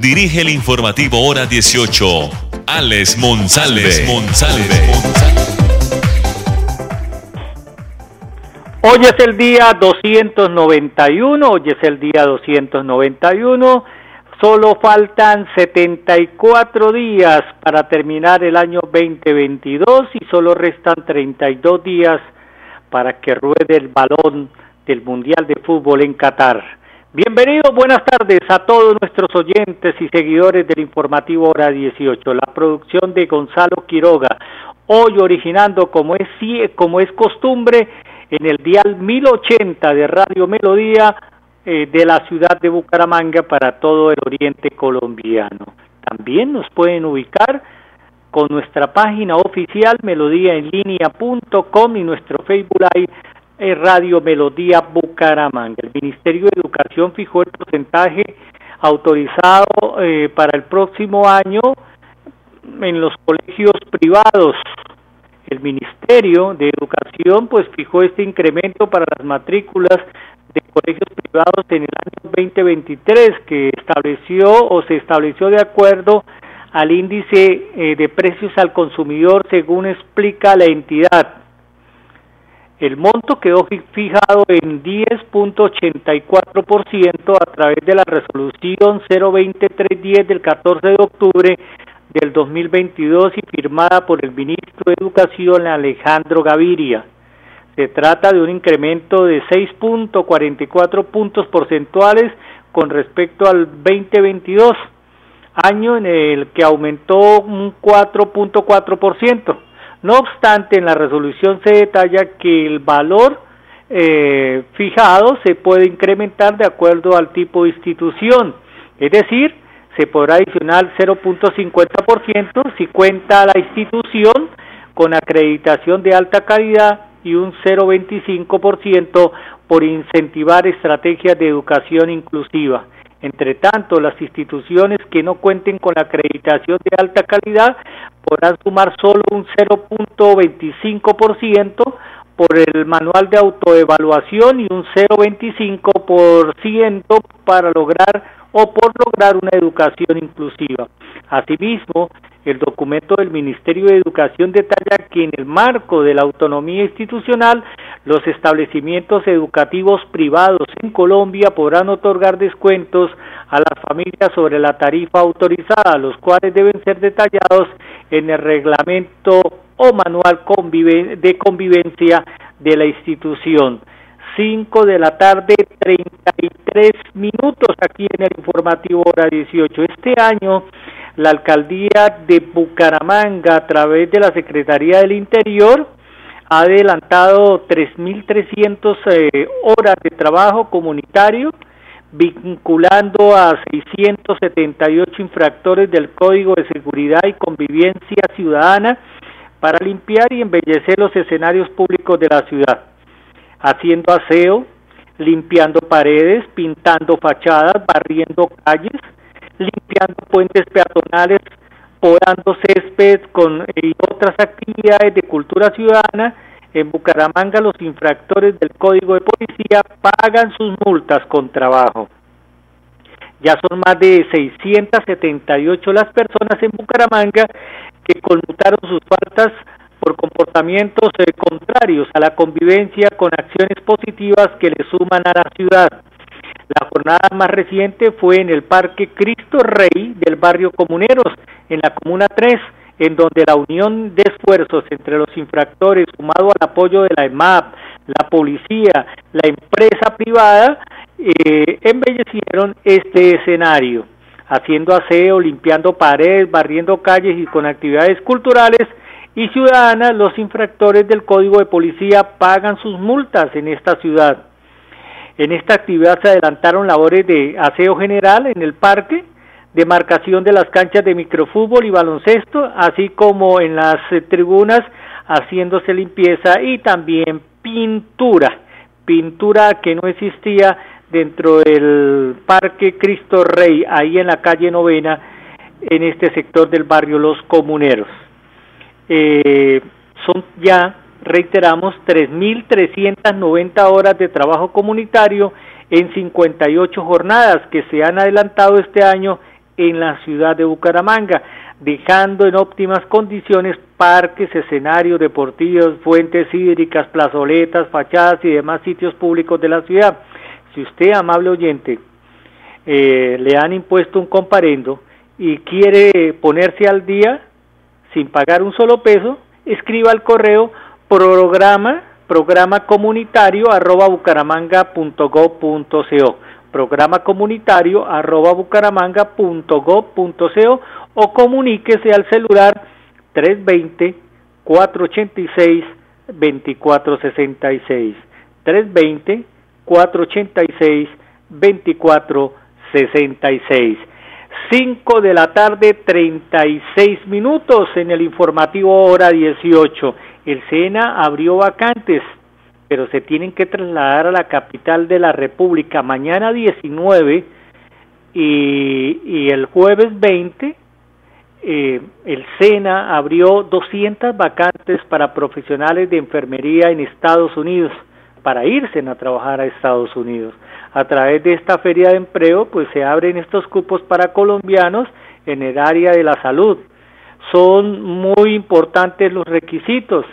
dirige el informativo Hora 18, Alex. Monsalve. Hoy es el día 291, hoy es el día 291 Solo faltan 74 días para terminar el año 2022 y solo restan 32 días para que ruede el balón del Mundial de Fútbol en Qatar. Bienvenidos, buenas tardes a todos nuestros oyentes y seguidores del informativo Hora 18. La producción de Gonzalo Quiroga, hoy originando como es, como es costumbre en el dial 1080 de Radio Melodía eh, de la ciudad de Bucaramanga para todo el oriente colombiano. También nos pueden ubicar con nuestra página oficial melodíaenlínea.com y nuestro Facebook Live Radio Melodía Bucaramanga. El Ministerio de Educación fijó el porcentaje autorizado eh, para el próximo año en los colegios privados. El Ministerio de Educación pues fijó este incremento para las matrículas de colegios privados en el año 2023 que estableció o se estableció de acuerdo al índice eh, de precios al consumidor según explica la entidad. El monto quedó fijado en 10.84% a través de la resolución 02310 del 14 de octubre del 2022 y firmada por el ministro de Educación Alejandro Gaviria. Se trata de un incremento de 6.44 puntos porcentuales con respecto al 2022, año en el que aumentó un 4.4%. No obstante, en la resolución se detalla que el valor eh, fijado se puede incrementar de acuerdo al tipo de institución, es decir, se podrá adicionar 0.50% si cuenta la institución con acreditación de alta calidad y un 0,25% por incentivar estrategias de educación inclusiva. Entre tanto, las instituciones que no cuenten con la acreditación de alta calidad podrán sumar solo un 0.25% por el manual de autoevaluación y un 0.25% para lograr o por lograr una educación inclusiva. Asimismo, el documento del Ministerio de Educación detalla que en el marco de la autonomía institucional, los establecimientos educativos privados en Colombia podrán otorgar descuentos a las familias sobre la tarifa autorizada, los cuales deben ser detallados en el reglamento o manual de convivencia de la institución. 5 de la tarde, 33 minutos aquí en el informativo hora 18. Este año la alcaldía de Bucaramanga a través de la Secretaría del Interior ha adelantado 3.300 eh, horas de trabajo comunitario vinculando a 678 infractores del Código de Seguridad y Convivencia Ciudadana para limpiar y embellecer los escenarios públicos de la ciudad, haciendo aseo, limpiando paredes, pintando fachadas, barriendo calles, limpiando puentes peatonales, podando césped con, y otras actividades de cultura ciudadana. En Bucaramanga los infractores del Código de Policía pagan sus multas con trabajo. Ya son más de 678 las personas en Bucaramanga que conmutaron sus faltas por comportamientos eh, contrarios a la convivencia con acciones positivas que le suman a la ciudad. La jornada más reciente fue en el Parque Cristo Rey del barrio Comuneros, en la Comuna 3, en donde la unión de esfuerzos entre los infractores, sumado al apoyo de la EMAP, la policía, la empresa privada, eh, embellecieron este escenario, haciendo aseo, limpiando paredes, barriendo calles y con actividades culturales y ciudadanas, los infractores del Código de Policía pagan sus multas en esta ciudad. En esta actividad se adelantaron labores de aseo general en el parque, demarcación de las canchas de microfútbol y baloncesto, así como en las eh, tribunas haciéndose limpieza y también pintura, pintura que no existía dentro del Parque Cristo Rey, ahí en la calle Novena, en este sector del barrio Los Comuneros. Eh, son ya, reiteramos, 3.390 horas de trabajo comunitario en 58 jornadas que se han adelantado este año en la ciudad de Bucaramanga, dejando en óptimas condiciones parques, escenarios deportivos, fuentes hídricas, plazoletas, fachadas y demás sitios públicos de la ciudad. Si usted, amable oyente, eh, le han impuesto un comparendo y quiere ponerse al día sin pagar un solo peso, escriba al correo programa programa comunitario arroba bucaramanga.gov.co programa comunitario arroba bucaramanga.gov.co o comuníquese al celular 320 486 2466 320 486 2466 5 de la tarde 36 minutos en el informativo hora 18 el SENA abrió vacantes pero se tienen que trasladar a la capital de la República mañana 19 y, el jueves 20 eh, el SENA abrió 200 vacantes para profesionales de enfermería en Estados Unidos para irse a trabajar a Estados Unidos. A través de esta feria de empleo, pues se abren estos cupos para colombianos en el área de la salud. Son muy importantes los requisitos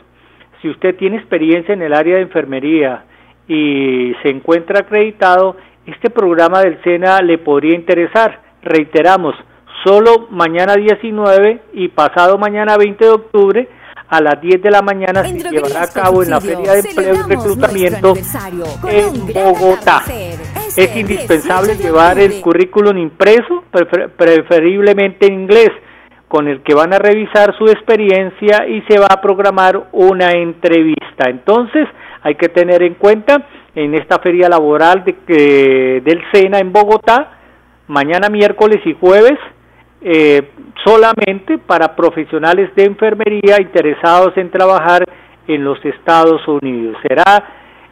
si usted tiene experiencia en el área de enfermería y se encuentra acreditado, este programa del SENA le podría interesar. Reiteramos, solo mañana 19 y pasado mañana 20 de octubre a las 10 de la mañana se llevará a cabo en la Feria de Empleo y Reclutamiento en Bogotá. Es indispensable llevar el currículum impreso, preferiblemente en inglés con el que van a revisar su experiencia y se va a programar una entrevista. Entonces, hay que tener en cuenta en esta feria laboral de, del SENA en Bogotá, mañana miércoles y jueves, eh, solamente para profesionales de enfermería interesados en trabajar en los Estados Unidos. Será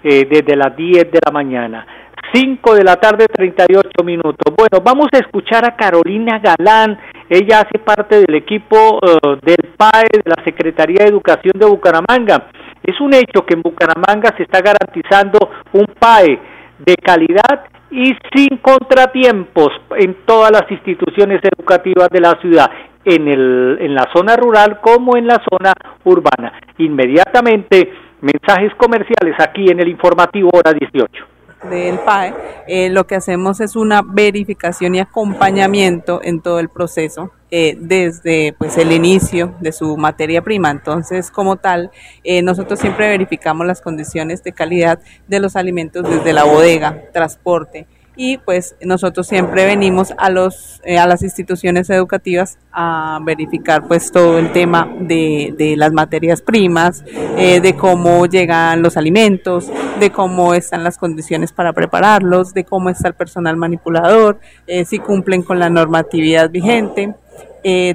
eh, desde las 10 de la mañana. 5 de la tarde, 38 minutos. Bueno, vamos a escuchar a Carolina Galán. Ella hace parte del equipo eh, del PAE de la Secretaría de Educación de Bucaramanga. Es un hecho que en Bucaramanga se está garantizando un PAE de calidad y sin contratiempos en todas las instituciones educativas de la ciudad, en, el, en la zona rural como en la zona urbana. Inmediatamente, mensajes comerciales aquí en el informativo hora 18 del PAE, eh, lo que hacemos es una verificación y acompañamiento en todo el proceso eh, desde pues el inicio de su materia prima. Entonces, como tal, eh, nosotros siempre verificamos las condiciones de calidad de los alimentos desde la bodega, transporte, y pues nosotros siempre venimos a los eh, a las instituciones educativas a verificar pues todo el tema de, de las materias primas eh, de cómo llegan los alimentos de cómo están las condiciones para prepararlos de cómo está el personal manipulador eh, si cumplen con la normatividad vigente.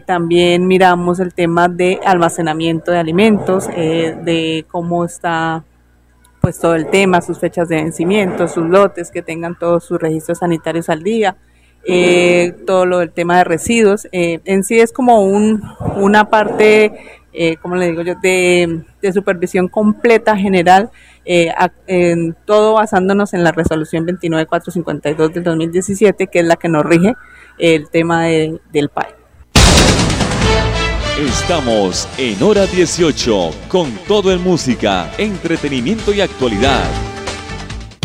También miramos el tema de almacenamiento de alimentos de cómo está pues todo el tema, sus fechas de vencimiento, sus lotes, que tengan todos sus registros sanitarios al día, eh, todo lo del tema de residuos. Eh, en sí es como un, una parte, eh, como le digo yo, de, supervisión completa general, eh, en todo basándonos en la resolución 29452 del 2017, que es la que nos rige el tema de, del PAE. Estamos en hora 18 con todo en música, entretenimiento y actualidad.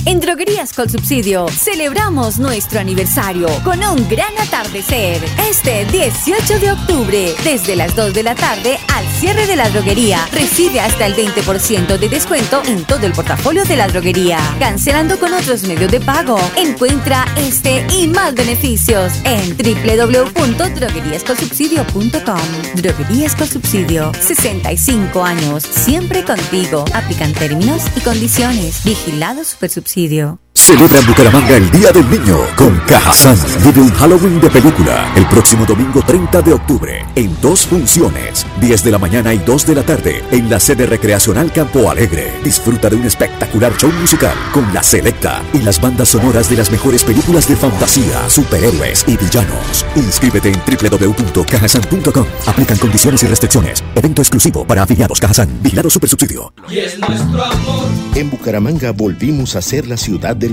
En Droguerías con Subsidio celebramos nuestro aniversario con un gran atardecer. Este 18 de octubre, desde las 2 de la tarde al cierre de la droguería, recibe hasta el 20% de descuento en todo el portafolio de la droguería, cancelando con otros medios de pago. Encuentra este y más beneficios en www.drogueríasconsubsidio.com. Droguerías con Subsidio, 65 años, siempre contigo. Aplican términos y condiciones. Vigilado Supersubsidio presidio Celebra en Bucaramanga el Día del Niño con Cajazán. Vive un Halloween de película el próximo domingo 30 de octubre en dos funciones, 10 de la mañana y 2 de la tarde en la sede recreacional Campo Alegre. Disfruta de un espectacular show musical con la selecta y las bandas sonoras de las mejores películas de fantasía, superhéroes y villanos. Inscríbete en www.cajasan.com. Aplican condiciones y restricciones. Evento exclusivo para afiliados Cajazán. Vigilado Supersubsidio. Y es nuestro amor. En Bucaramanga volvimos a ser la ciudad de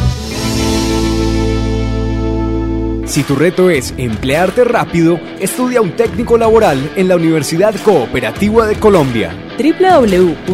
Si tu reto es emplearte rápido, estudia un técnico laboral en la Universidad Cooperativa de Colombia www.ucc.edu.co.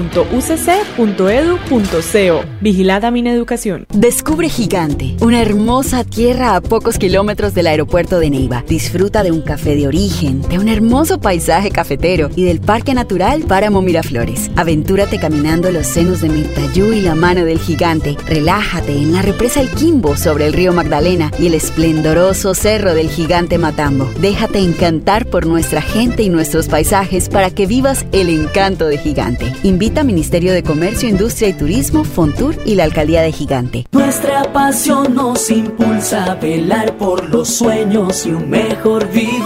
Vigilada Mineducación. Descubre Gigante, una hermosa tierra a pocos kilómetros del aeropuerto de Neiva. Disfruta de un café de origen, de un hermoso paisaje cafetero y del Parque Natural Páramo Miraflores. Aventúrate caminando los senos de Mirtayú y la mano del gigante. Relájate en la represa El Quimbo sobre el río Magdalena y el esplendoroso cerro del gigante Matambo. Déjate encantar por nuestra gente y nuestros paisajes para que vivas el encanto Gigante. Invita Ministerio de Comercio, Industria y Turismo, Fontur y la Alcaldía de Gigante. Nuestra pasión nos impulsa a velar por los sueños y un mejor vivir.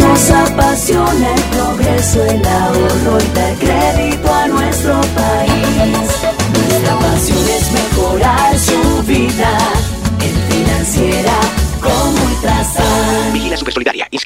Nos apasiona el progreso, el ahorro y dar crédito a nuestro país.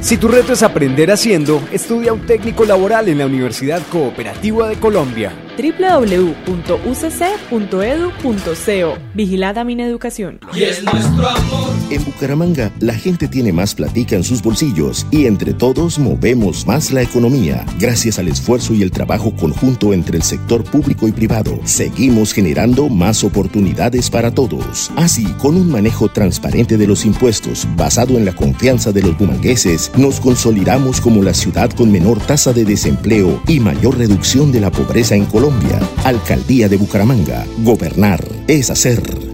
Si tu reto es aprender haciendo, estudia un técnico laboral en la Universidad Cooperativa de Colombia. www.ucc.edu.co. Vigilada Mineducación. Y es nuestro amor. En Bucaramanga, la gente tiene más platica en sus bolsillos y entre todos movemos más la economía. Gracias al esfuerzo y el trabajo conjunto entre el sector público y privado, seguimos generando más oportunidades para todos. Así, con un manejo transparente de los impuestos basado en la confianza de los bumangueses, nos consolidamos como la ciudad con menor tasa de desempleo y mayor reducción de la pobreza en Colombia. Alcaldía de Bucaramanga. Gobernar es hacer.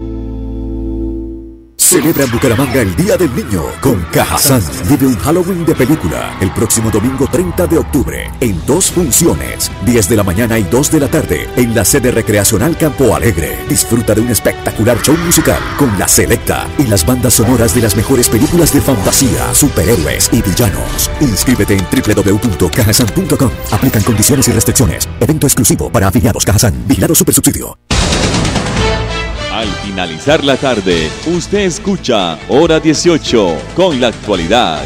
Celebra en Bucaramanga el Día del Niño con Cajazán. Vive un Halloween de película el próximo domingo 30 de octubre en dos funciones, 10 de la mañana y 2 de la tarde en la sede recreacional Campo Alegre. Disfruta de un espectacular show musical con la selecta y las bandas sonoras de las mejores películas de fantasía, superhéroes y villanos. Inscríbete en www.cajasan.com. Aplican condiciones y restricciones. Evento exclusivo para afiliados Cajazán. Vigilado Supersubsidio. Al finalizar la tarde, usted escucha Hora 18 con la actualidad.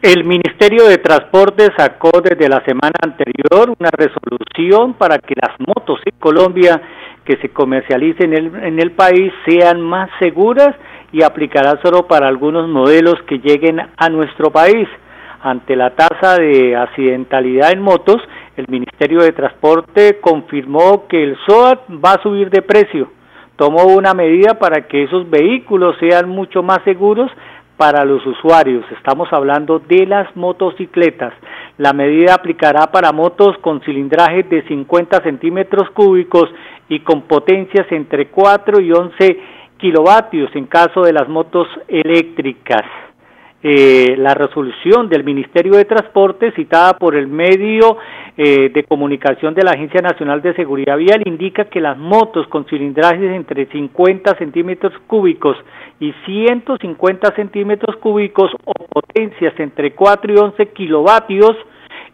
El Ministerio de Transporte sacó desde la semana anterior una resolución para que las motos en Colombia que se comercialicen en el, en el país sean más seguras y aplicará solo para algunos modelos que lleguen a nuestro país. Ante la tasa de accidentalidad en motos, el Ministerio de Transporte confirmó que el SOAT va a subir de precio. Tomó una medida para que esos vehículos sean mucho más seguros para los usuarios. Estamos hablando de las motocicletas. La medida aplicará para motos con cilindraje de 50 centímetros cúbicos y con potencias entre 4 y 11 kilovatios en caso de las motos eléctricas. Eh, la resolución del Ministerio de Transporte citada por el medio eh, de comunicación de la Agencia Nacional de Seguridad Vial indica que las motos con cilindrajes entre 50 centímetros cúbicos y 150 centímetros cúbicos o potencias entre 4 y 11 kilovatios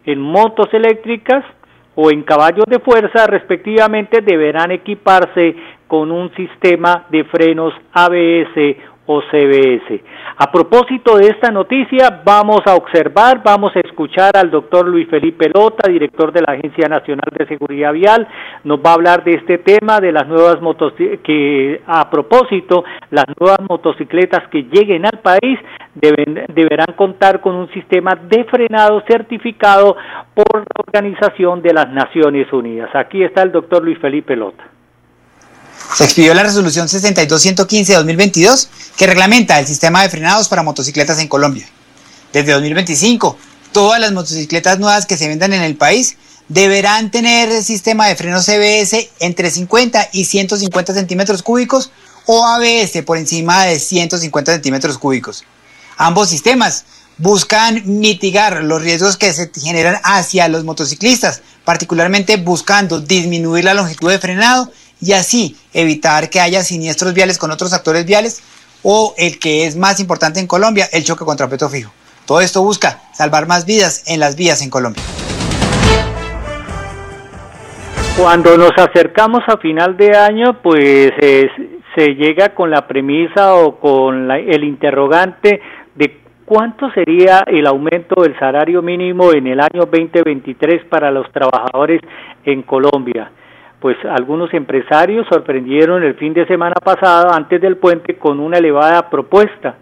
en motos eléctricas o en caballos de fuerza respectivamente deberán equiparse con un sistema de frenos ABS o CBS. A propósito de esta noticia, vamos a observar, vamos a escuchar al doctor Luis Felipe Lota, director de la Agencia Nacional de Seguridad Vial, nos va a hablar de este tema, de las nuevas motocicletas, que a propósito, las nuevas motocicletas que lleguen al país deberán contar con un sistema de frenado certificado por la Organización de las Naciones Unidas. Aquí está el doctor Luis Felipe Lota. Se expidió la resolución 62115 de 2022 que reglamenta el sistema de frenados para motocicletas en Colombia. Desde 2025, todas las motocicletas nuevas que se vendan en el país deberán tener el sistema de frenos CBS entre 50 y 150 centímetros cúbicos o ABS por encima de 150 centímetros cúbicos. Ambos sistemas buscan mitigar los riesgos que se generan hacia los motociclistas, particularmente buscando disminuir la longitud de frenado y así evitar que haya siniestros viales con otros actores viales o el que es más importante en Colombia, el choque contra peto fijo. Todo esto busca salvar más vidas en las vías en Colombia. Cuando nos acercamos a final de año, pues se llega con la premisa o con el interrogante de cuánto sería el aumento del salario mínimo en el año 2023 para los trabajadores en Colombia pues algunos empresarios sorprendieron el fin de semana pasado antes del puente con una elevada propuesta.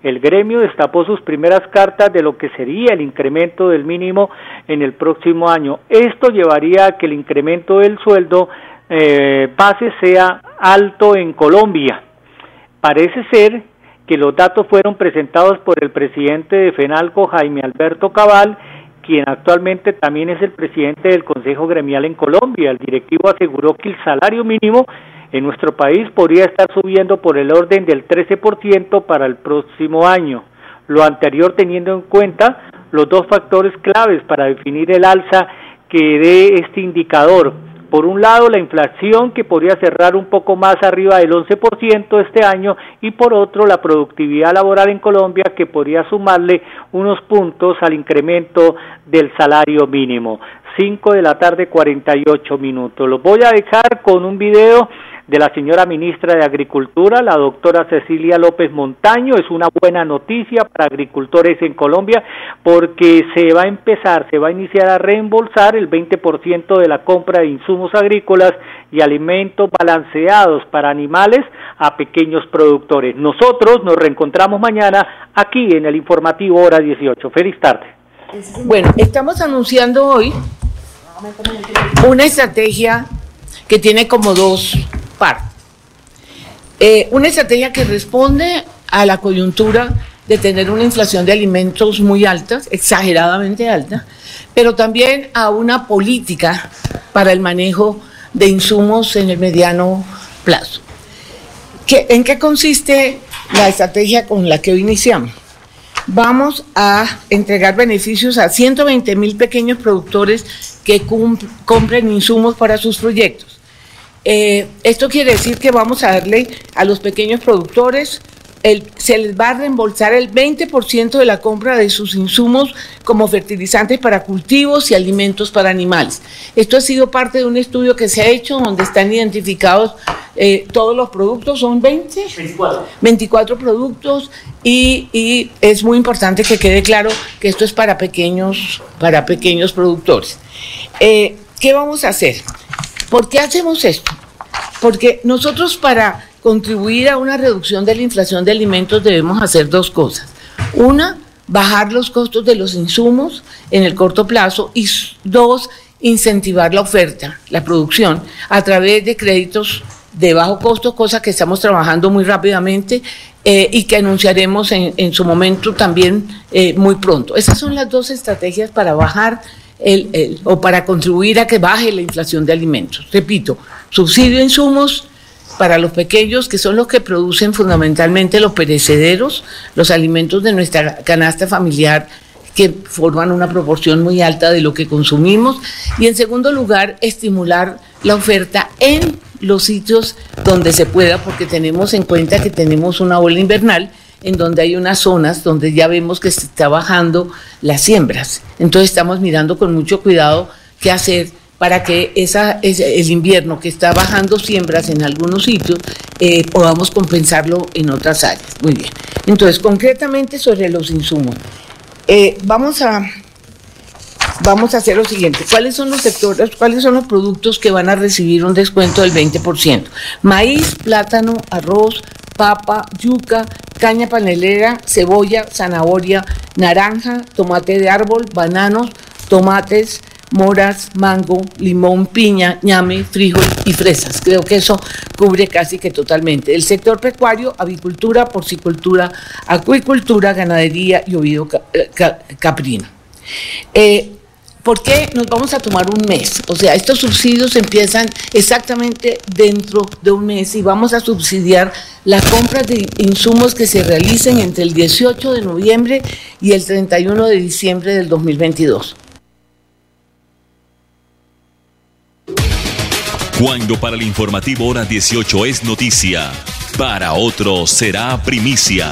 El gremio destapó sus primeras cartas de lo que sería el incremento del mínimo en el próximo año. Esto llevaría a que el incremento del sueldo eh, base sea alto en Colombia. Parece ser que los datos fueron presentados por el presidente de FENALCO, Jaime Alberto Cabal, quien actualmente también es el presidente del Consejo Gremial en Colombia. El directivo aseguró que el salario mínimo en nuestro país podría estar subiendo por el orden del 13% para el próximo año. Lo anterior teniendo en cuenta los dos factores claves para definir el alza que dé este indicador por un lado, la inflación que podría cerrar un poco más arriba del 11% este año y por otro, la productividad laboral en Colombia que podría sumarle unos puntos al incremento del salario mínimo. 5 de la tarde 48 minutos. Los voy a dejar con un video de la señora ministra de Agricultura, la doctora Cecilia López Montaño. Es una buena noticia para agricultores en Colombia porque se va a empezar, se va a iniciar a reembolsar el 20% de la compra de insumos agrícolas y alimentos balanceados para animales a pequeños productores. Nosotros nos reencontramos mañana aquí en el informativo Hora 18. Feliz tarde. Bueno, estamos anunciando hoy una estrategia que tiene como dos. Eh, una estrategia que responde a la coyuntura de tener una inflación de alimentos muy alta, exageradamente alta, pero también a una política para el manejo de insumos en el mediano plazo. ¿Qué, ¿En qué consiste la estrategia con la que hoy iniciamos? Vamos a entregar beneficios a 120 mil pequeños productores que compren insumos para sus proyectos. Eh, esto quiere decir que vamos a darle a los pequeños productores, se les va a reembolsar el 20% de la compra de sus insumos como fertilizantes para cultivos y alimentos para animales. Esto ha sido parte de un estudio que se ha hecho donde están identificados eh, todos los productos, son 20, 24, productos y, es muy importante que quede claro que esto es para pequeños, para pequeños productores. Eh, ¿Qué vamos a hacer? ¿Por qué hacemos esto? Porque nosotros para contribuir a una reducción de la inflación de alimentos debemos hacer dos cosas. Una, bajar los costos de los insumos en el corto plazo y dos, incentivar la oferta, la producción, a través de créditos de bajo costo, cosa que estamos trabajando muy rápidamente eh, y que anunciaremos en, su momento también eh, muy pronto. Esas son las dos estrategias para bajar o para contribuir a que baje la inflación de alimentos. Repito, subsidio a insumos para los pequeños, que son los que producen fundamentalmente los perecederos, los alimentos de nuestra canasta familiar, que forman una proporción muy alta de lo que consumimos. Y en segundo lugar, estimular la oferta en los sitios donde se pueda, porque tenemos en cuenta que tenemos una ola invernal en donde hay unas zonas donde ya vemos que se está bajando las siembras. Entonces estamos mirando con mucho cuidado qué hacer para que esa, el invierno que está bajando siembras en algunos sitios eh, podamos compensarlo en otras áreas. Muy bien. Entonces, concretamente sobre los insumos. Eh, vamos a vamos a hacer lo siguiente. ¿Cuáles son los sectores, cuáles son los productos que van a recibir un descuento del 20%? Maíz, plátano, arroz, papa, yuca, caña panelera, cebolla, zanahoria, naranja, tomate de árbol, bananos, tomates, moras, mango, limón, piña, ñame, frijol y fresas. Creo que eso cubre casi que totalmente. El sector pecuario, avicultura, porcicultura, acuicultura, ganadería y ovido eh, caprino. Eh, ¿Por qué nos vamos a tomar un mes? O sea, estos subsidios empiezan exactamente dentro de un mes y vamos a subsidiar las compras de insumos que se realicen entre el 18 de noviembre y el 31 de diciembre del 2022. Cuando para el informativo hora 18 es noticia, para otro será primicia.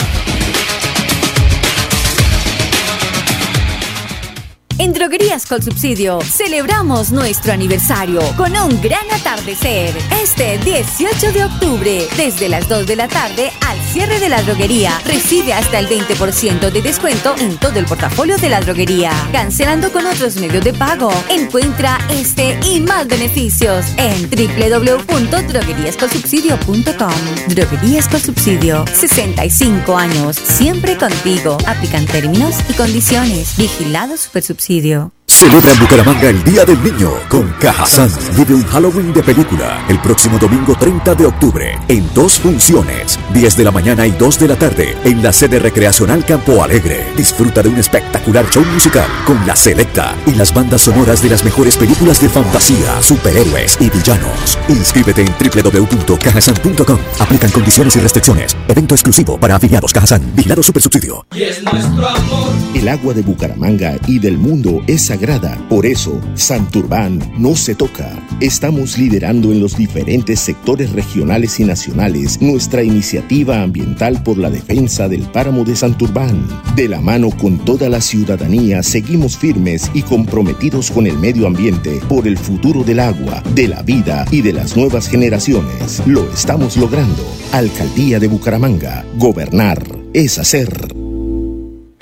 En Droguerías con Subsidio celebramos nuestro aniversario con un gran atardecer este 18 de octubre desde las 2 de la tarde al cierre de la droguería. Recibe hasta el 20% de descuento en todo el portafolio de la droguería. Cancelando con otros medios de pago. Encuentra este y más beneficios en www.drogueríasconsubsidio.com. Droguerías con Subsidio. 65 años. Siempre contigo. Aplican términos y condiciones. Vigilado Supersubsidio presidio Celebra en Bucaramanga el Día del Niño con Cajazán. Vive un Halloween de película el próximo domingo 30 de octubre en dos funciones, 10 de la mañana y 2 de la tarde en la sede recreacional Campo Alegre. Disfruta de un espectacular show musical con la selecta y las bandas sonoras de las mejores películas de fantasía, superhéroes y villanos. Inscríbete en www.cajazán.com. Aplican condiciones y restricciones. Evento exclusivo para afiliados Cajazán. Vigilado Supersubsidio. Y es nuestro amor. El agua de Bucaramanga y del mundo es sagrada por eso, Santurbán no se toca. Estamos liderando en los diferentes sectores regionales y nacionales nuestra iniciativa ambiental por la defensa del páramo de Santurbán. De la mano con toda la ciudadanía, seguimos firmes y comprometidos con el medio ambiente por el futuro del agua, de la vida y de las nuevas generaciones. Lo estamos logrando. Alcaldía de Bucaramanga. Gobernar es hacer.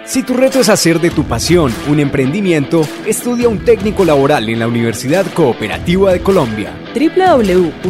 Si tu reto es hacer de tu pasión un emprendimiento, estudia un técnico laboral en la Universidad Cooperativa de Colombia www.ucc.edu.co.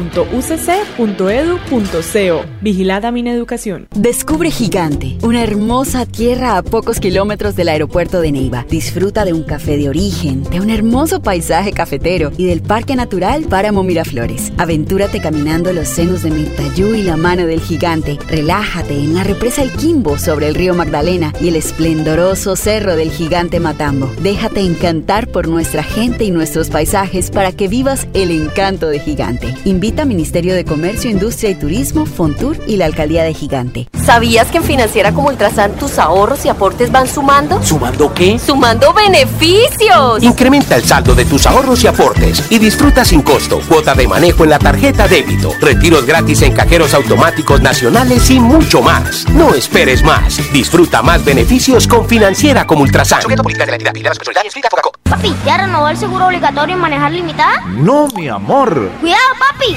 Vigilada Mineducación. Descubre Gigante, una hermosa tierra a pocos kilómetros del aeropuerto de Neiva. Disfruta de un café de origen, de un hermoso paisaje cafetero y del Parque Natural Páramo Miraflores. Aventúrate caminando los senos de Mirtayú y la mano del gigante. Relájate en la represa El Quimbo sobre el río Magdalena y el esplendoroso cerro del gigante Matambo. Déjate encantar por nuestra gente y nuestros paisajes para que vivas el encanto de Gigante. Invita Ministerio de Comercio, Industria y Turismo, Fontur y la Alcaldía de Gigante. ¿Sabías que en Financiera como Ultrasan tus ahorros y aportes van sumando? ¿Sumando qué? ¡Sumando beneficios! Incrementa el saldo de tus ahorros y aportes y disfruta sin costo cuota de manejo en la tarjeta débito, retiros gratis en cajeros automáticos nacionales y mucho más. No esperes más. Disfruta más beneficios con Financiera como Ultrasan. Papi, ¿ya renovó el seguro obligatorio en manejar limitada? No, mi amor. ¡Cuidado, papi!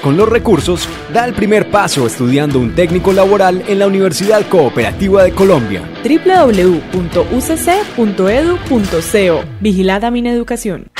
con los recursos, da el primer paso estudiando un técnico laboral en la Universidad Cooperativa de Colombia. www.ucc.edu.co. Vigilada Mineducación.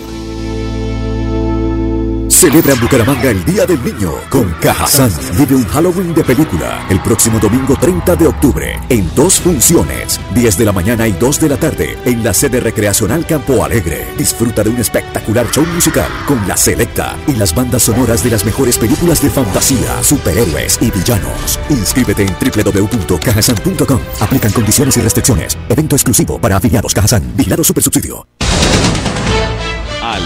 Celebra en Bucaramanga el Día del Niño con Cajazán. Vive un Halloween de película el próximo domingo 30 de octubre en dos funciones, 10 de la mañana y 2 de la tarde en la sede recreacional Campo Alegre. Disfruta de un espectacular show musical con la selecta y las bandas sonoras de las mejores películas de fantasía, superhéroes y villanos. Inscríbete en www.cajasan.com. Aplican condiciones y restricciones. Evento exclusivo para afiliados Cajazán. Vigilado Supersubsidio.